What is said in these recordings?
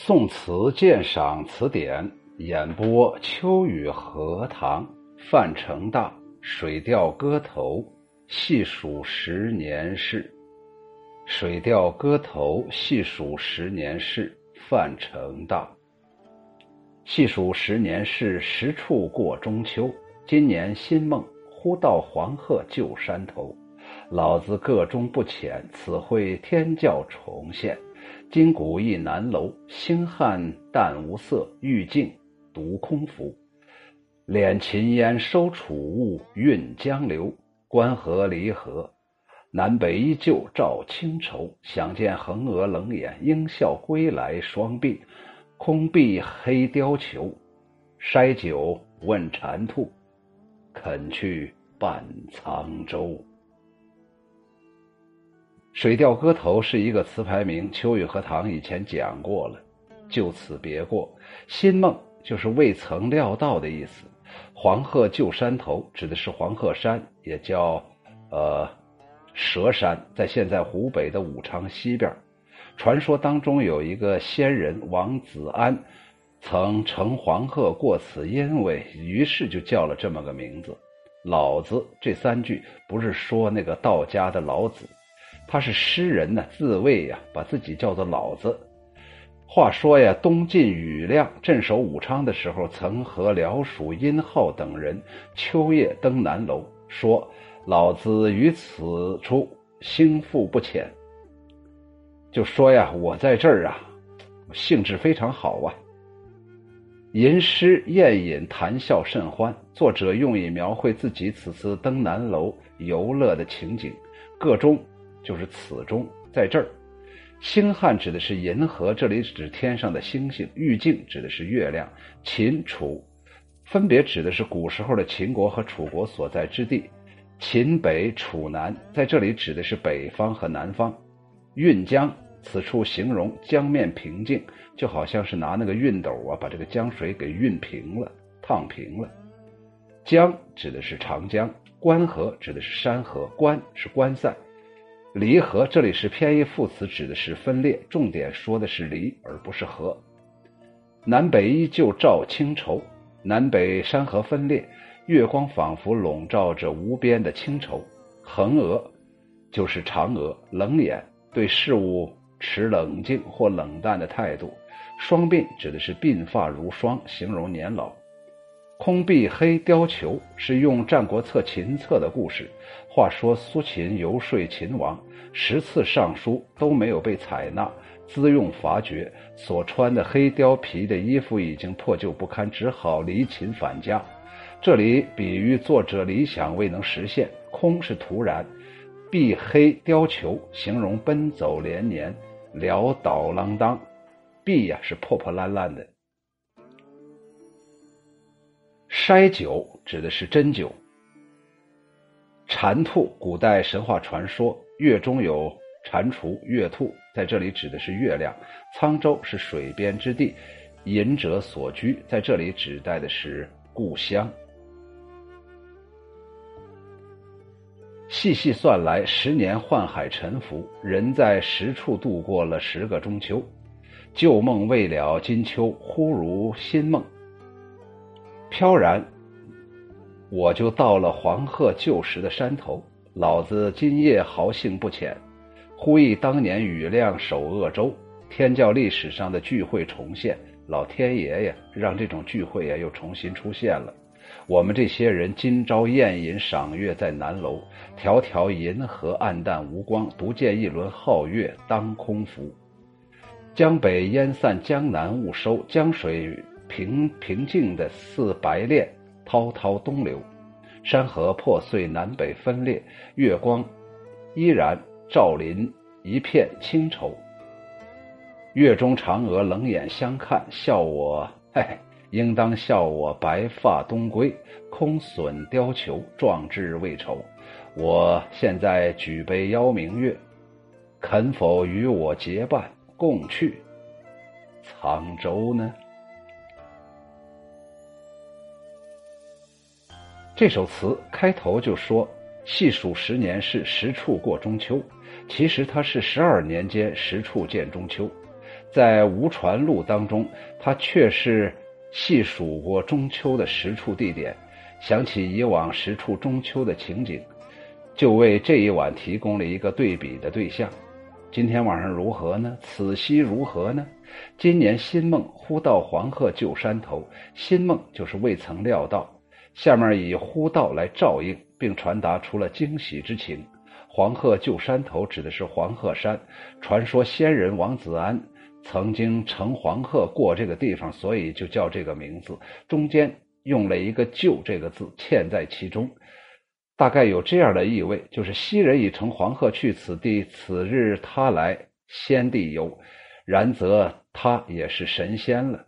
宋词鉴赏词典演播：秋雨荷塘，范成大《水调歌头·细数十年事》。《水调歌头·细数十年事》范成大。细数十年事，十处过中秋。今年新梦，忽到黄鹤旧山头。老子个中不浅，此会天教重现。今古一南楼，星汉淡无色，玉镜独空浮。敛秦烟收楚雾，运江流。关河离合，南北依旧照清愁。想见横额冷眼，应笑归来双鬓。空碧黑貂裘，筛酒问蟾兔，肯去伴沧州。《水调歌头》是一个词牌名，秋雨荷塘以前讲过了，就此别过。新梦就是未曾料到的意思。黄鹤旧山头指的是黄鹤山，也叫呃蛇山，在现在湖北的武昌西边。传说当中有一个仙人王子安，曾乘黄鹤过此因为，于是就叫了这么个名字。老子这三句不是说那个道家的老子。他是诗人呢，自谓呀，把自己叫做老子。话说呀，东晋庾亮镇守武昌的时候，曾和辽属殷浩等人秋夜登南楼，说：“老子于此处兴复不浅。”就说呀，我在这儿啊，兴致非常好啊。吟诗宴饮，谈笑甚欢。作者用以描绘自己此次登南楼游乐的情景，个中。就是此中，在这儿，星汉指的是银河，这里指天上的星星；玉镜指的是月亮；秦楚分别指的是古时候的秦国和楚国所在之地；秦北楚南在这里指的是北方和南方；运江此处形容江面平静，就好像是拿那个熨斗啊，把这个江水给熨平了、烫平了；江指的是长江；关河指的是山河；关是关塞。离合这里是偏义副词，指的是分裂，重点说的是离而不是合。南北依旧照清愁，南北山河分裂，月光仿佛笼罩着无边的清愁。横额就是嫦娥，冷眼对事物持冷静或冷淡的态度。双鬓指的是鬓发如霜，形容年老。空壁黑貂裘是用《战国策·秦策》的故事。话说苏秦游说秦王，十次上书都没有被采纳，资用乏绝，所穿的黑貂皮的衣服已经破旧不堪，只好离秦返家。这里比喻作者理想未能实现。空是突然，碧黑貂裘形容奔走连年，潦倒啷当。碧呀是破破烂烂的。筛酒指的是针灸。蟾兔，古代神话传说，月中有蟾蜍、月兔，在这里指的是月亮。沧州是水边之地，隐者所居，在这里指代的是故乡。细细算来，十年宦海沉浮，人在十处度过了十个中秋。旧梦未了，今秋忽如新梦。飘然，我就到了黄鹤旧时的山头。老子今夜豪兴不浅，呼忆当年庾亮守鄂州，天教历史上的聚会重现。老天爷呀，让这种聚会呀又重新出现了。我们这些人今朝宴饮赏月在南楼，迢迢银河暗淡无光，不见一轮皓月当空浮。江北烟散，江南雾收，江水。平平静的似白练，滔滔东流，山河破碎，南北分裂，月光依然照临一片清愁。月中嫦娥冷眼相看，笑我，嘿嘿，应当笑我白发东归，空损貂裘，壮志未酬。我现在举杯邀明月，肯否与我结伴，共去沧州呢？这首词开头就说：“细数十年是，十处过中秋。”其实它是十二年间十处见中秋。在《吴传录》当中，他却是细数过中秋的十处地点，想起以往十处中秋的情景，就为这一晚提供了一个对比的对象。今天晚上如何呢？此夕如何呢？今年新梦忽到黄鹤旧山头，新梦就是未曾料到。下面以呼道来照应，并传达出了惊喜之情。黄鹤旧山头指的是黄鹤山，传说仙人王子安曾经乘黄鹤过这个地方，所以就叫这个名字。中间用了一个“旧”这个字嵌在其中，大概有这样的意味：就是昔人已乘黄鹤去此地，此日他来仙地游，然则他也是神仙了。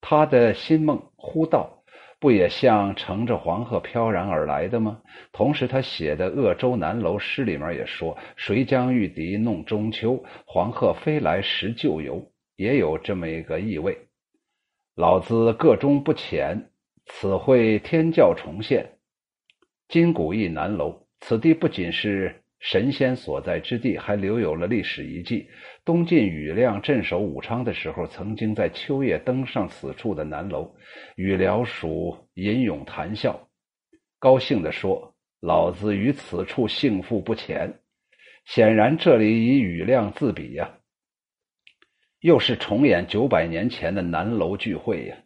他的新梦呼道。不也像乘着黄鹤飘然而来的吗？同时，他写的《鄂州南楼》诗里面也说：“谁将玉笛弄中秋？黄鹤飞来时旧游。”也有这么一个意味。老子个中不浅，此会天教重现，今古亦南楼。此地不仅是。神仙所在之地还留有了历史遗迹。东晋庾亮镇守武昌的时候，曾经在秋夜登上此处的南楼，与僚属吟咏谈笑，高兴地说：“老子于此处幸福不浅。”显然，这里以庾亮自比呀，又是重演九百年前的南楼聚会呀。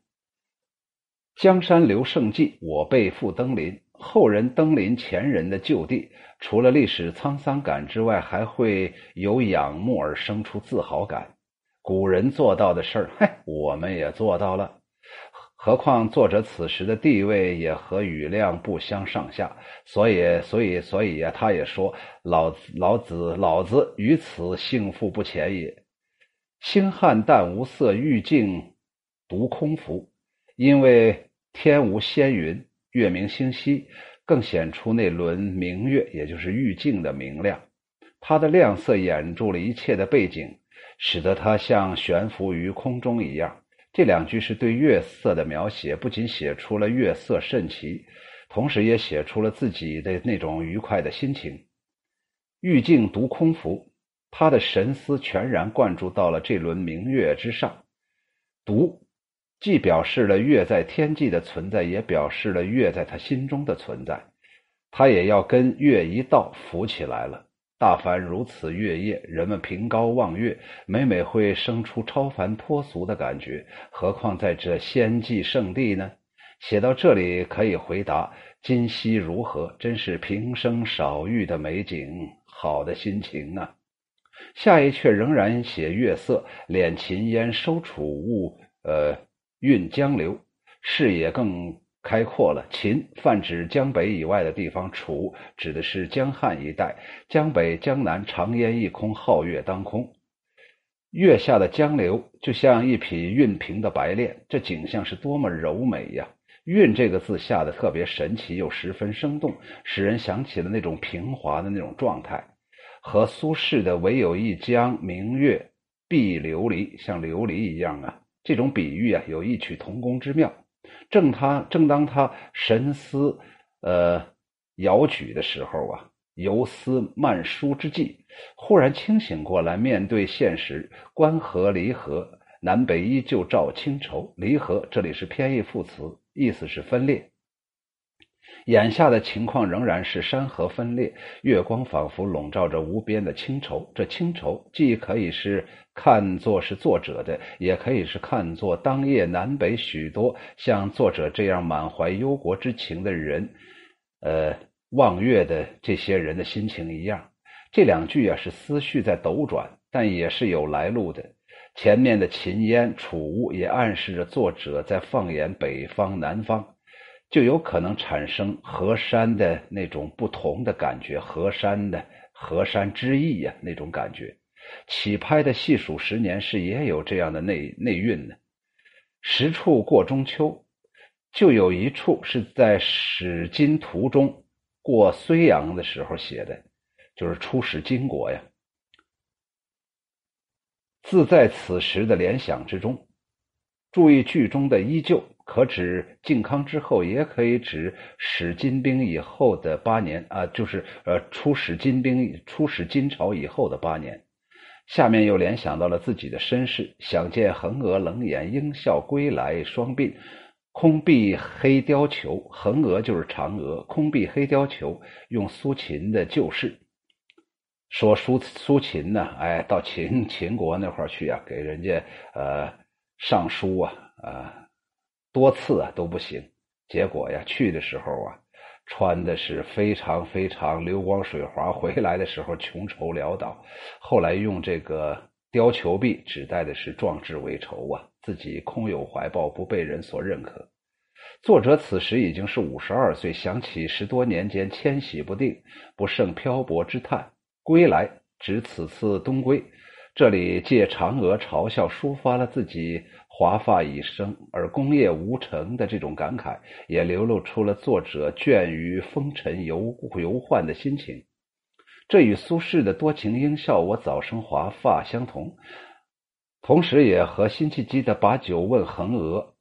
江山留胜迹，我辈复登临。后人登临前人的旧地，除了历史沧桑感之外，还会有仰慕而生出自豪感。古人做到的事儿，嘿，我们也做到了。何况作者此时的地位也和庾亮不相上下，所以，所以，所以呀，他也说：“老子，老子，老子于此幸福不浅也。”星汉淡无色，玉净独空浮。因为天无仙云。月明星稀，更显出那轮明月，也就是玉镜的明亮。它的亮色掩住了一切的背景，使得它像悬浮于空中一样。这两句是对月色的描写，不仅写出了月色甚奇，同时也写出了自己的那种愉快的心情。玉镜独空浮，他的神思全然灌注到了这轮明月之上。独。既表示了月在天际的存在，也表示了月在他心中的存在。他也要跟月一道浮起来了。大凡如此月夜，人们凭高望月，每每会生出超凡脱俗的感觉。何况在这仙迹圣地呢？写到这里，可以回答：今夕如何？真是平生少遇的美景，好的心情啊！下一阙仍然写月色，敛秦烟，收楚雾，呃。运江流，视野更开阔了。秦泛指江北以外的地方，楚指的是江汉一带。江北、江南长烟一空，皓月当空。月下的江流就像一匹熨平的白练，这景象是多么柔美呀！“韵”这个字下的特别神奇，又十分生动，使人想起了那种平滑的那种状态，和苏轼的“唯有一江明月碧琉璃”像琉璃一样啊。这种比喻啊，有异曲同工之妙。正他正当他神思呃摇举的时候啊，游思漫书之际，忽然清醒过来，面对现实，关河离合，南北依旧照清愁。离合这里是偏义副词，意思是分裂。眼下的情况仍然是山河分裂，月光仿佛笼罩着无边的清愁。这清愁既可以是看作是作者的，也可以是看作当夜南北许多像作者这样满怀忧国之情的人，呃，望月的这些人的心情一样。这两句啊是思绪在斗转，但也是有来路的。前面的秦烟楚雾也暗示着作者在放眼北方南方。就有可能产生河山的那种不同的感觉，河山的河山之意呀，那种感觉。起拍的细数十年是也有这样的内内蕴的。十处过中秋，就有一处是在使金途中过睢阳的时候写的，就是出使金国呀。自在此时的联想之中，注意剧中的依旧。可指靖康之后，也可以指使金兵以后的八年啊，就是呃，出使金兵、出使金朝以后的八年。下面又联想到了自己的身世，想见横娥冷眼应笑归来，双鬓空碧黑貂裘。横娥就是嫦娥，空碧黑貂裘用苏秦的旧事说苏苏秦呢，哎，到秦秦国那块去啊，给人家呃上书啊，啊多次啊都不行，结果呀去的时候啊。穿的是非常非常流光水滑，回来的时候穷愁潦倒。后来用这个貂裘臂，指代的是壮志未酬啊，自己空有怀抱，不被人所认可。作者此时已经是五十二岁，想起十多年间迁徙不定，不胜漂泊之叹。归来，指此次东归。这里借嫦娥嘲笑，抒发了自己。华发已生而功业无成的这种感慨，也流露出了作者倦于风尘游游宦的心情。这与苏轼的“多情应笑我早生华发”相同，同时也和辛弃疾的“把酒问衡娥，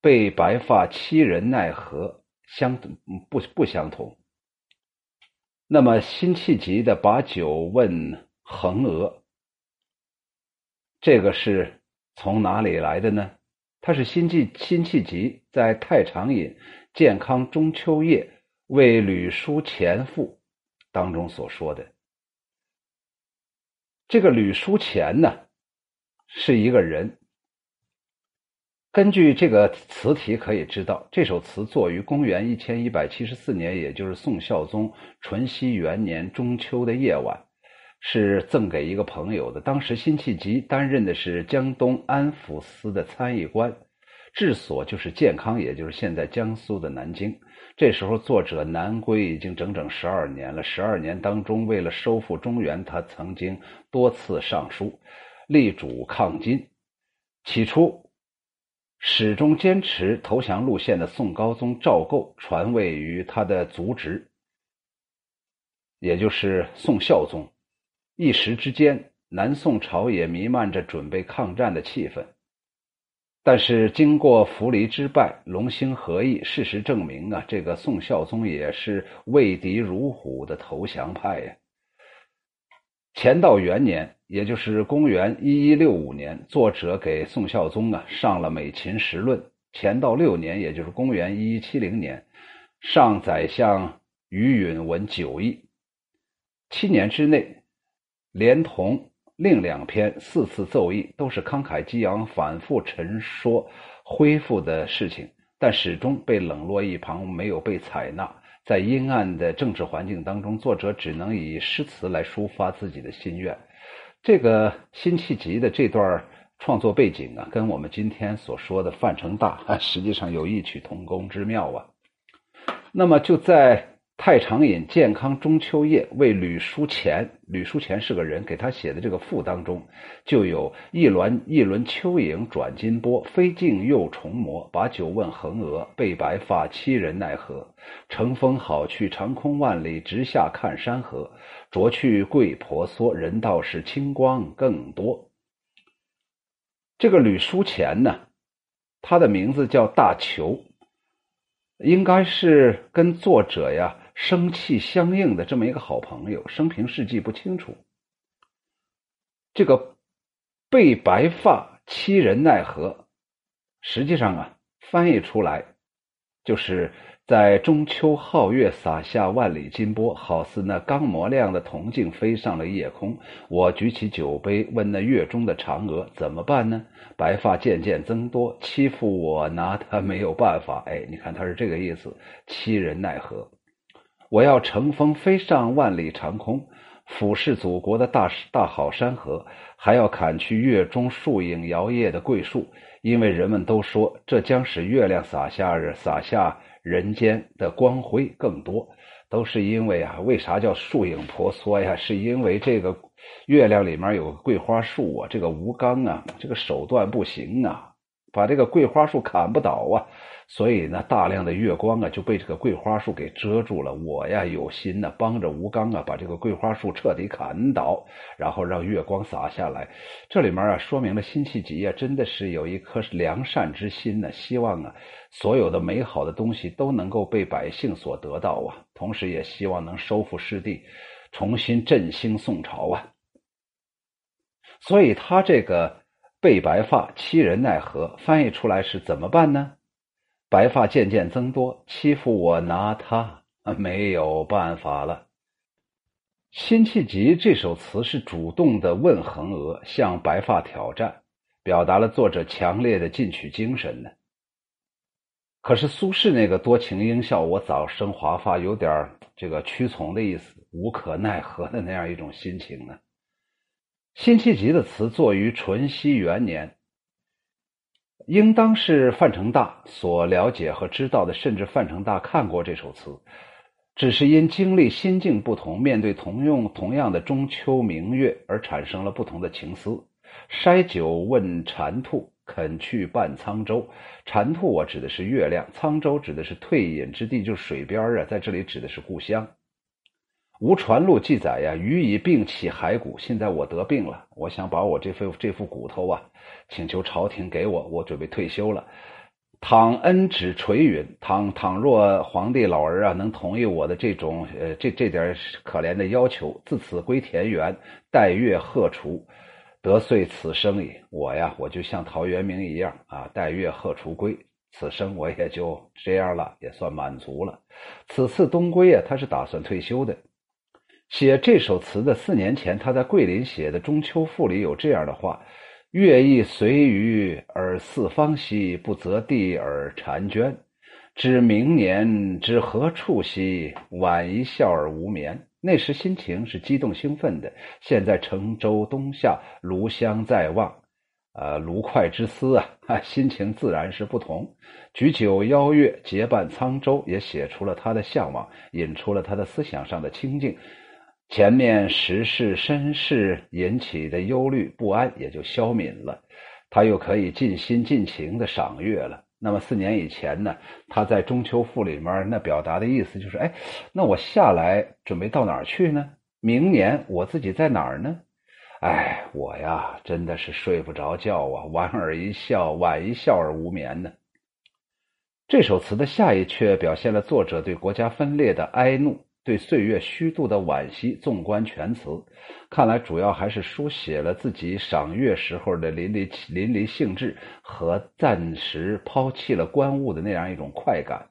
被白发欺人奈何”相不不相同。那么，辛弃疾的“把酒问衡娥”，这个是。从哪里来的呢？他是辛弃辛弃疾在《太常饮健康中秋夜为吕书前赋》当中所说的。这个吕书前呢，是一个人。根据这个词题可以知道，这首词作于公元一千一百七十四年，也就是宋孝宗淳熙元年中秋的夜晚。是赠给一个朋友的。当时辛弃疾担任的是江东安抚司的参议官，治所就是建康，也就是现在江苏的南京。这时候作者南归已经整整十二年了。十二年当中，为了收复中原，他曾经多次上书，力主抗金。起初，始终坚持投降路线的宋高宗赵构传位于他的族侄，也就是宋孝宗。一时之间，南宋朝野弥漫着准备抗战的气氛。但是，经过扶离之败，龙兴和议，事实证明啊，这个宋孝宗也是畏敌如虎的投降派呀。乾道元年，也就是公元一一六五年，作者给宋孝宗啊上了《美秦时论》；乾道六年，也就是公元一一七零年，上宰相于允文九议。七年之内。连同另两篇四次奏议，都是慷慨激昂、反复陈说恢复的事情，但始终被冷落一旁，没有被采纳。在阴暗的政治环境当中，作者只能以诗词来抒发自己的心愿。这个辛弃疾的这段创作背景啊，跟我们今天所说的范成大实际上有异曲同工之妙啊。那么就在。太常饮健康中秋夜为吕书前，吕书前是个人，给他写的这个赋当中，就有一轮一轮秋影转金波，飞镜又重磨，把酒问衡娥，被白发欺人奈何？乘风好去，长空万里，直下看山河。着去桂婆娑，人道是清光更多。这个吕书前呢，他的名字叫大裘，应该是跟作者呀。生气相应的这么一个好朋友，生平事迹不清楚。这个被白发欺人奈何，实际上啊，翻译出来就是在中秋皓月洒下万里金波，好似那刚磨亮的铜镜飞上了夜空。我举起酒杯，问那月中的嫦娥怎么办呢？白发渐渐增多，欺负我拿他没有办法。哎，你看他是这个意思，欺人奈何。我要乘风飞上万里长空，俯视祖国的大大好山河，还要砍去月中树影摇曳的桂树，因为人们都说这将使月亮洒下洒下人间的光辉更多。都是因为啊，为啥叫树影婆娑呀？是因为这个月亮里面有个桂花树啊，这个吴刚啊，这个手段不行啊，把这个桂花树砍不倒啊。所以呢，大量的月光啊就被这个桂花树给遮住了。我呀有心呢，帮着吴刚啊把这个桂花树彻底砍倒，然后让月光洒下来。这里面啊说明了辛弃疾啊真的是有一颗良善之心呢，希望啊所有的美好的东西都能够被百姓所得到啊，同时也希望能收复失地，重新振兴宋朝啊。所以他这个被白发欺人奈何，翻译出来是怎么办呢？白发渐渐增多，欺负我拿他没有办法了。辛弃疾这首词是主动的问横娥，向白发挑战，表达了作者强烈的进取精神呢。可是苏轼那个多情应笑我早生华发，有点这个屈从的意思，无可奈何的那样一种心情呢。辛弃疾的词作于淳熙元年，应当是范成大所了解和知道的，甚至范成大看过这首词，只是因经历心境不同，面对同用同样的中秋明月而产生了不同的情思。筛酒问蟾兔。肯去伴沧州，蟾兔我指的是月亮，沧州指的是退隐之地，就是水边啊，在这里指的是故乡。吴传录记载呀，予以病起骸骨。现在我得病了，我想把我这副这副骨头啊，请求朝廷给我，我准备退休了。倘恩旨垂允，倘倘若皇帝老儿啊能同意我的这种呃这这点可怜的要求，自此归田园，待月荷锄。得遂此生矣，我呀，我就像陶渊明一样啊，待月荷锄归，此生我也就这样了，也算满足了。此次东归啊，他是打算退休的。写这首词的四年前，他在桂林写的《中秋赋》里有这样的话：“月意随余而四方兮，不择地而婵娟。知明年知何处兮，晚一笑而无眠。”那时心情是激动兴奋的，现在乘舟东下，炉香在望，啊，炉快之思啊，心情自然是不同。举酒邀月，结伴沧州，也写出了他的向往，引出了他的思想上的清静。前面时事身世引起的忧虑不安也就消泯了，他又可以尽心尽情的赏月了。那么四年以前呢，他在《中秋赋》里面那表达的意思就是：哎，那我下来准备到哪儿去呢？明年我自己在哪儿呢？哎，我呀，真的是睡不着觉啊，莞尔一笑，晚一笑而无眠呢。这首词的下一阙表现了作者对国家分裂的哀怒。对岁月虚度的惋惜，纵观全词，看来主要还是书写了自己赏月时候的淋漓淋漓兴致和暂时抛弃了官物的那样一种快感、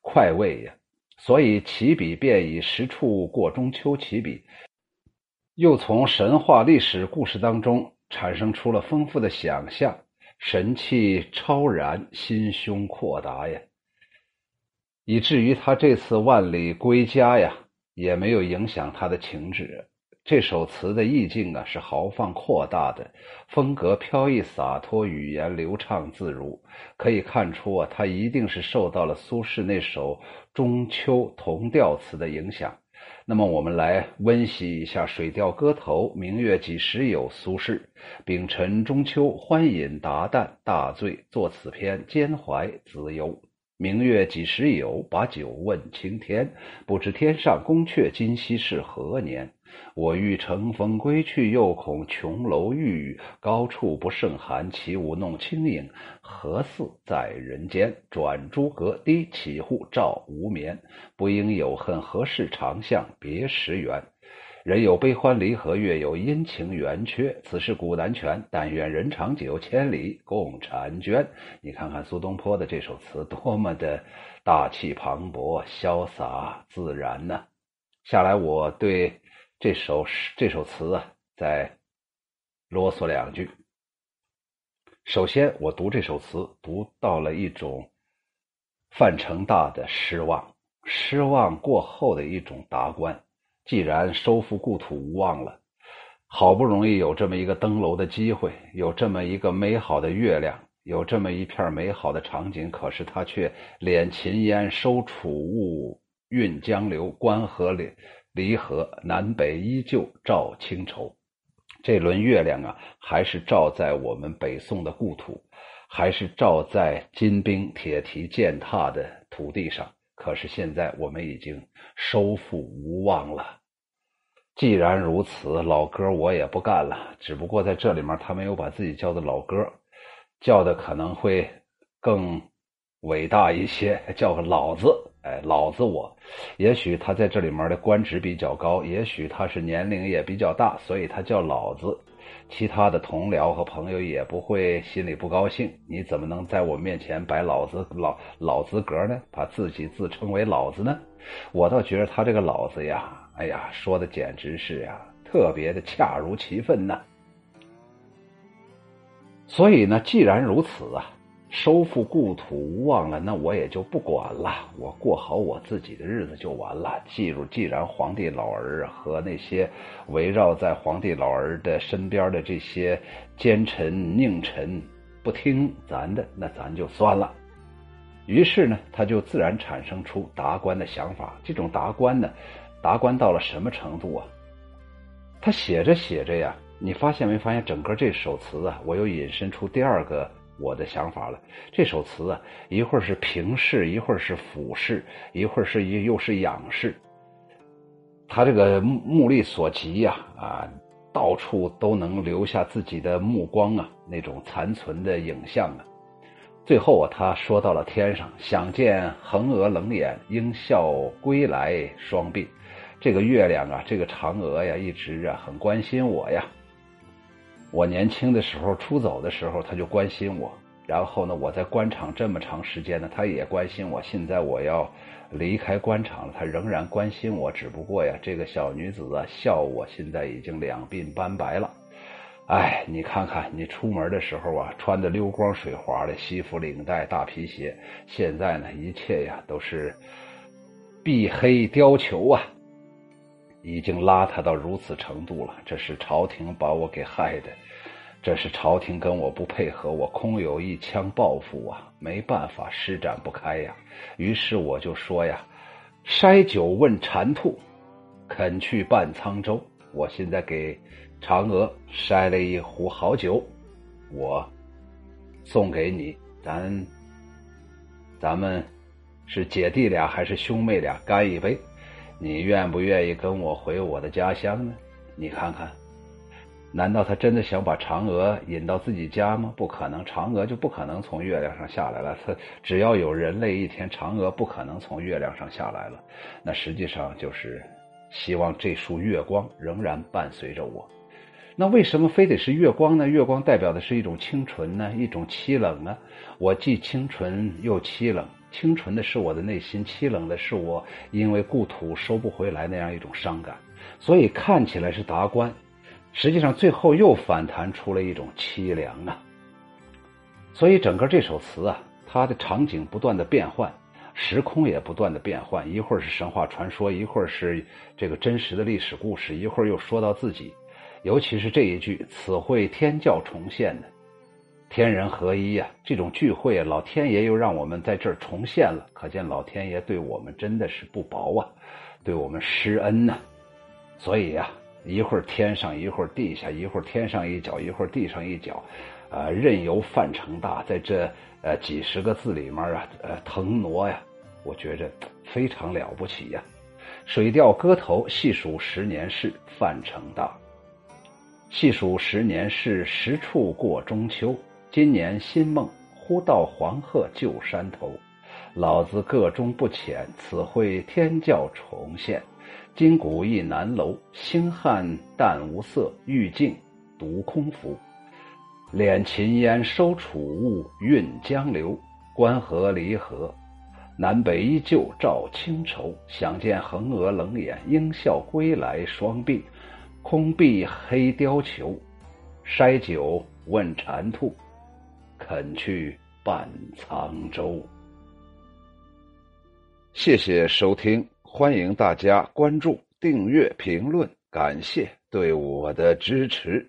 快慰呀。所以起笔便以十处过中秋起笔，又从神话历史故事当中产生出了丰富的想象，神气超然，心胸阔达呀。以至于他这次万里归家呀，也没有影响他的情志。这首词的意境啊，是豪放阔大的，风格飘逸洒脱，语言流畅自如。可以看出啊，他一定是受到了苏轼那首《中秋同调词》的影响。那么，我们来温习一下《水调歌头·明月几时有》苏轼：丙辰中秋，欢饮达旦，大醉，作此篇，兼怀子忧。明月几时有？把酒问青天。不知天上宫阙，今夕是何年？我欲乘风归去，又恐琼楼玉宇，高处不胜寒。起舞弄清影，何似在人间？转朱阁，低绮户，照无眠。不应有恨，何事长向别时圆？人有悲欢离合，月有阴晴圆缺。此事古难全，但愿人长久，千里共婵娟。你看看苏东坡的这首词，多么的大气磅礴、潇洒自然呢？下来，我对这首诗、这首词啊，再啰嗦两句。首先，我读这首词，读到了一种范成大的失望，失望过后的一种达观。既然收复故土无望了，好不容易有这么一个登楼的机会，有这么一个美好的月亮，有这么一片美好的场景，可是他却敛秦烟，收楚雾，运江流，关河离离合，南北依旧照清愁。这轮月亮啊，还是照在我们北宋的故土，还是照在金兵铁蹄践踏的土地上。可是现在我们已经收复无望了。既然如此，老哥我也不干了。只不过在这里面，他没有把自己叫做老哥，叫的可能会更伟大一些，叫个老子。哎，老子我。也许他在这里面的官职比较高，也许他是年龄也比较大，所以他叫老子。其他的同僚和朋友也不会心里不高兴。你怎么能在我面前摆老子老老资格呢？把自己自称为老子呢？我倒觉得他这个老子呀，哎呀，说的简直是呀，特别的恰如其分呐。所以呢，既然如此啊。收复故土无望了，那我也就不管了，我过好我自己的日子就完了。记住，既然皇帝老儿和那些围绕在皇帝老儿的身边的这些奸臣佞臣不听咱的，那咱就算了。于是呢，他就自然产生出达官的想法。这种达官呢，达官到了什么程度啊？他写着写着呀，你发现没发现，整个这首词啊，我又引申出第二个。我的想法了，这首词啊，一会儿是平视，一会儿是俯视，一会儿是又又是仰视。他这个目力所及呀，啊，到处都能留下自己的目光啊，那种残存的影像啊。最后啊，他说到了天上，想见横额冷眼，应笑归来双鬓。这个月亮啊，这个嫦娥呀，一直啊很关心我呀。我年轻的时候出走的时候，他就关心我。然后呢，我在官场这么长时间呢，他也关心我。现在我要离开官场了，他仍然关心我。只不过呀，这个小女子啊，笑我现在已经两鬓斑白了。哎，你看看，你出门的时候啊，穿的溜光水滑的西服领带大皮鞋，现在呢，一切呀都是碧黑貂裘啊。已经邋遢到如此程度了，这是朝廷把我给害的，这是朝廷跟我不配合，我空有一腔抱负啊，没办法施展不开呀。于是我就说呀：“筛酒问馋兔，肯去半沧州。”我现在给嫦娥筛了一壶好酒，我送给你，咱咱们是姐弟俩还是兄妹俩？干一杯。你愿不愿意跟我回我的家乡呢？你看看，难道他真的想把嫦娥引到自己家吗？不可能，嫦娥就不可能从月亮上下来了。他只要有人类一天，嫦娥不可能从月亮上下来了。那实际上就是希望这束月光仍然伴随着我。那为什么非得是月光呢？月光代表的是一种清纯呢，一种凄冷呢？我既清纯又凄冷。清纯的是我的内心，凄冷的是我因为故土收不回来那样一种伤感，所以看起来是达观，实际上最后又反弹出了一种凄凉啊。所以整个这首词啊，它的场景不断的变换，时空也不断的变换，一会儿是神话传说，一会儿是这个真实的历史故事，一会儿又说到自己，尤其是这一句“此会天教重现”的。天人合一呀，这种聚会，老天爷又让我们在这儿重现了，可见老天爷对我们真的是不薄啊，对我们施恩呐。所以呀，一会儿天上，一会儿地下，一会儿天上一脚，一会儿地上一脚，啊，任由范成大在这呃几十个字里面啊，呃腾挪呀，我觉着非常了不起呀。水调歌头，细数十年事，范成大。细数十年事，十处过中秋。今年新梦，忽到黄鹤旧山头。老子个中不浅，此会天教重现。今古一南楼，星汉淡无色，玉镜独空浮。敛秦烟收楚雾，运江流。关河离合，南北依旧照清愁。想见横娥冷眼，应笑归来双鬓。空碧黑貂裘，筛酒问蟾兔。肯去半沧州。谢谢收听，欢迎大家关注、订阅、评论，感谢对我的支持。